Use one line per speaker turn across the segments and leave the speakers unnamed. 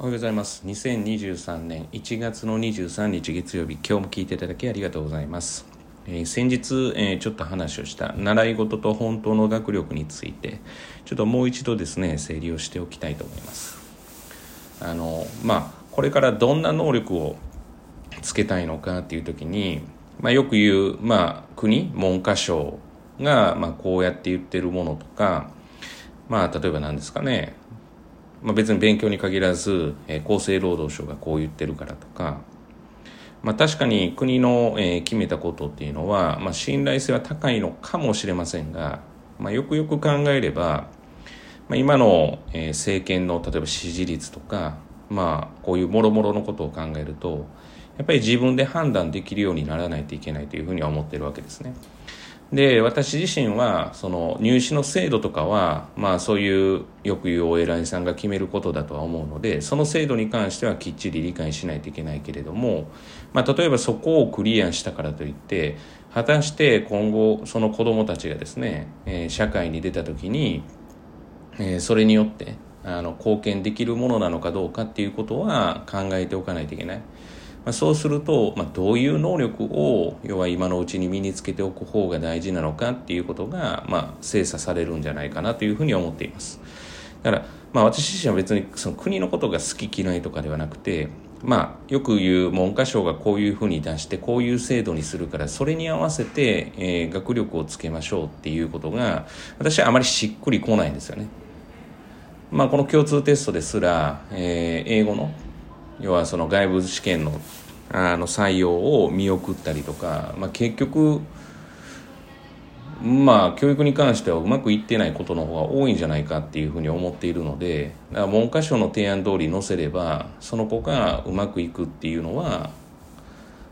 おはようございます。2023年1月の23日月曜日今日も聞いていただきありがとうございます、えー、先日、えー、ちょっと話をした習い事と本当の学力についてちょっともう一度ですね整理をしておきたいと思います。あのまあこれからどんな能力をつけたいのかっていう時に、まあ、よく言う、まあ、国文科省が、まあ、こうやって言ってるものとかまあ例えば何ですかねまあ、別に勉強に限らず、えー、厚生労働省がこう言ってるからとか、まあ、確かに国の、えー、決めたことっていうのは、まあ、信頼性は高いのかもしれませんが、まあ、よくよく考えれば、まあ、今の、えー、政権の例えば支持率とか、まあ、こういうもろもろのことを考えるとやっぱり自分で判断できるようにならないといけないというふうには思ってるわけですね。で私自身はその入試の制度とかはまあそういうよく言うお偉いさんが決めることだとは思うのでその制度に関してはきっちり理解しないといけないけれども、まあ、例えばそこをクリアしたからといって果たして今後その子どもたちがですね、えー、社会に出た時に、えー、それによってあの貢献できるものなのかどうかっていうことは考えておかないといけない。まあ、そうすると、まあ、どういう能力を要は今のうちに身につけておく方が大事なのかっていうことが、まあ、精査されるんじゃないかなというふうに思っています。だから、まあ、私自身は別にその国のことが好き嫌いとかではなくて、まあ、よく言う文科省がこういうふうに出してこういう制度にするからそれに合わせて、えー、学力をつけましょうっていうことが私はあまりしっくりこないんですよね。まあ、この共通テストですら、えー、英語の要はその外部試験のあの採用を見送ったりとか、まあ、結局まあ教育に関してはうまくいってないことの方が多いんじゃないかっていうふうに思っているのでだから文科省の提案通り載せればその子がうまくいくっていうのは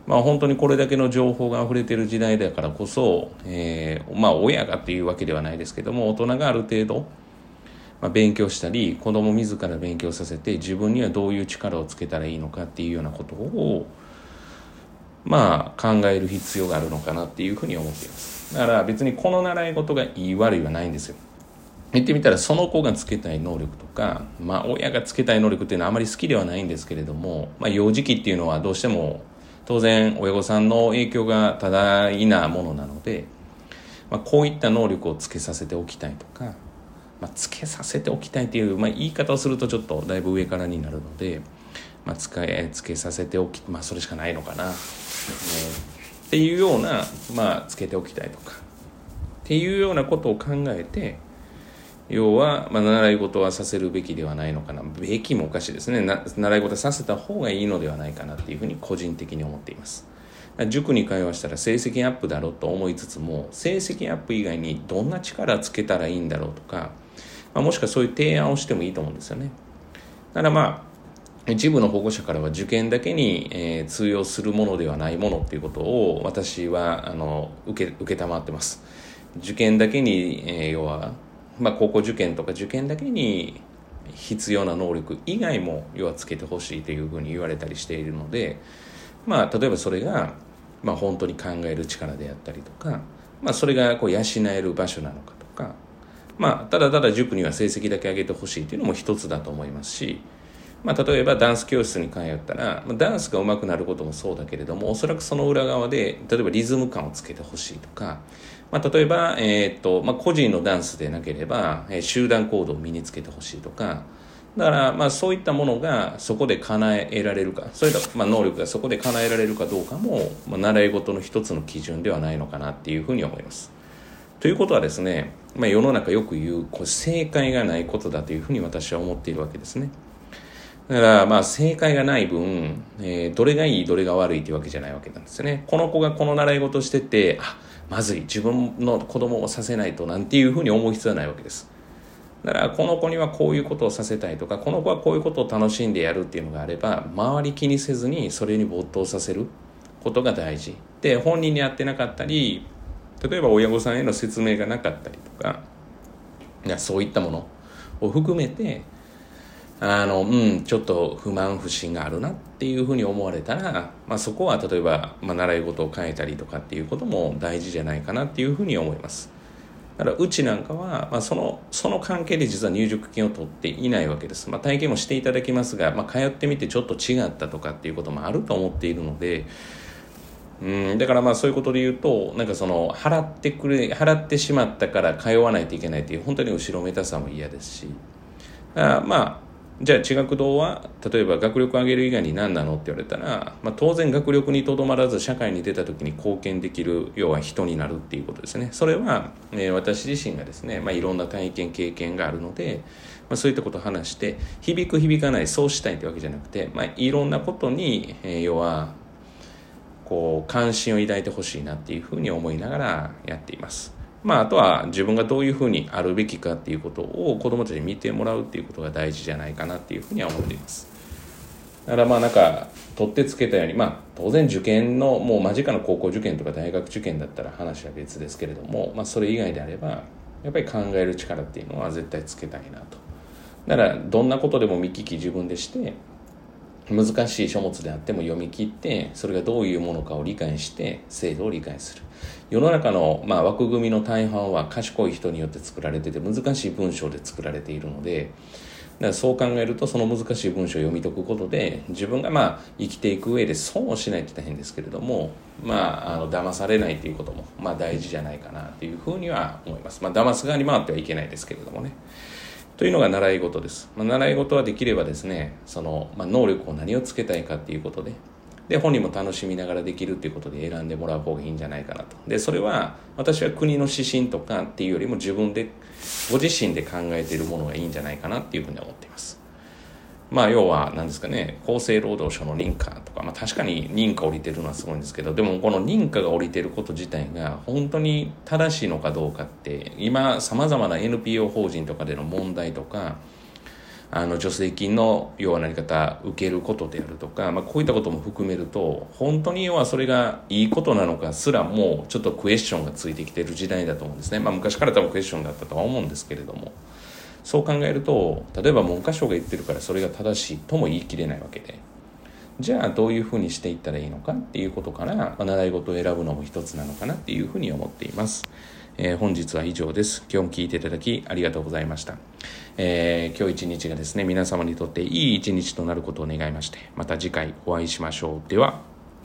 まあ本当にこれだけの情報が溢れてる時代だからこそ、えー、まあ親がっていうわけではないですけども大人がある程度まあ、勉強したり子供自ら勉強させて自分にはどういう力をつけたらいいのかっていうようなことをまあ考える必要があるのかなっていうふうに思っています。だから別にこの習い事がいい悪いはないんですよ。言ってみたらその子がつけたい能力とか、まあ、親がつけたい能力っていうのはあまり好きではないんですけれども、まあ、幼児期っていうのはどうしても当然親御さんの影響が多大なものなので、まあ、こういった能力をつけさせておきたいとかまあ、つけさせておきたいという、まあ、言い方をするとちょっとだいぶ上からになるので、まあ、使えつけさせておきまあそれしかないのかな、えー、っていうような、まあ、つけておきたいとか。っていうようなことを考えて要は、まあ、習い事はさせるべきではないのかな。べきもおかしいですね。な習い事はさせた方がいいのではないかなっていうふうに個人的に思っています。塾に通わしたら成績アップだろうと思いつつも成績アップ以外にどんな力つけたらいいんだろうとかまあ、もしくはそういう提案をしてもいいと思うんですよね。だからまあ一部の保護者からは受験だけに、えー、通用するものではないものっていうことを私はあの受け承ってます。受験だけに、えー、要は、まあ、高校受験とか受験だけに必要な能力以外も要はつけてほしいというふうに言われたりしているので、まあ、例えばそれが、まあ、本当に考える力であったりとか、まあ、それがこう養える場所なのかまあ、ただただ塾には成績だけ上げてほしいというのも一つだと思いますし、まあ、例えばダンス教室に通ったら、まあ、ダンスが上手くなることもそうだけれどもおそらくその裏側で例えばリズム感をつけてほしいとか、まあ、例えば、えー、っとまあ、個人のダンスでなければ、えー、集団行動を身につけてほしいとかだからまあそういったものがそこで叶えられるかそういったまあ能力がそこで叶えられるかどうかも、まあ、習い事の一つの基準ではないのかなっていうふうに思います。ということはですね、まあ、世の中よく言うこう正解がないことだというふうに私は思っているわけですね。だからまあ正解がない分、えー、どれがいいどれが悪いというわけじゃないわけなんですよね。この子がこの習い事しててあまずい自分の子供をさせないとなんていうふうに思う必要はないわけです。だからこの子にはこういうことをさせたいとかこの子はこういうことを楽しんでやるっていうのがあれば周り気にせずにそれに没頭させることが大事で本人に会ってなかったり例えば親御さんへの説明がなかったりとかいやそういったものを含めてあのうんちょっと不満不信があるなっていうふうに思われたら、まあ、そこは例えば、まあ、習い事を変えたりとかっていうことも大事じゃないかなっていうふうに思います。だからうちなんかは、まあ、そのその関係で実は入塾金を取っていないわけです、まあ、体験もしていただきますが、まあ、通ってみてちょっと違ったとかっていうこともあると思っているのでうんだからまあそういうことで言うとなんかその払ってくれ払ってしまったから通わないといけないっていう本当に後ろめたさも嫌ですし。あまあじゃあ地学堂は例えば学力上げる以外に何なのって言われたら、まあ、当然学力にとどまらず社会に出た時に貢献できる要は人になるっていうことですね。それは、えー、私自身がですね、まあ、いろんな体験経験があるので、まあ、そういったことを話して響く響かないそうしたいってわけじゃなくて、まあ、いろんなことに、えー、要はこう関心を抱いてほしいなっていうふうに思いながらやっています。まあ、あとは自分がどういうふうにあるべきかっていうことを子どもたちに見てもらうっていうことが大事じゃないかなっていうふうには思っています。だからまあなんか取ってつけたようにまあ当然受験のもう間近の高校受験とか大学受験だったら話は別ですけれども、まあ、それ以外であればやっぱり考える力っていうのは絶対つけたいなと。だからどんなことでも見聞き自分でして難しい書物であっても読み切ってそれがどういうものかを理解して制度を理解する。世の中の、まあ、枠組みの大半は賢い人によって作られてて難しい文章で作られているのでだからそう考えるとその難しい文章を読み解くことで自分がまあ生きていく上で損をしないって言ったら変ですけれどもまああの騙されないということもまあ大事じゃないかなというふうには思います。まあ騙す側に回ってはいけないですけれどもね。というのが習い事です、まあ、習い事はできればですねその、まあ、能力を何をつけたいかっていうことでで本人も楽しみながらできるっていうことで選んでもらう方がいいんじゃないかなと。でそれは私は国の指針とかっていうよりも自分でご自身で考えているものがいいんじゃないかなっていうふうに思っています。まあ要は何ですかね厚生労働省の認可とか、まあ、確かに認可降りてるのはすごいんですけどでもこの認可が降りてること自体が本当に正しいのかどうかって今さまざまな NPO 法人とかでの問題とかあの助成金の要は何方受けることであるとか、まあ、こういったことも含めると本当に要はそれがいいことなのかすらもうちょっとクエスチョンがついてきてる時代だと思うんですね、まあ、昔から多分クエスチョンだったとは思うんですけれども。そう考えると例えば文科省が言ってるからそれが正しいとも言い切れないわけでじゃあどういうふうにしていったらいいのかっていうことから、まあ、習い事を選ぶのも一つなのかなっていうふうに思っています。えー、本日は以上です。今日も聞いていただきありがとうございました。えー、今日一日がですね、皆様にとっていい一日となることを願いまして、また次回お会いしましょう。では、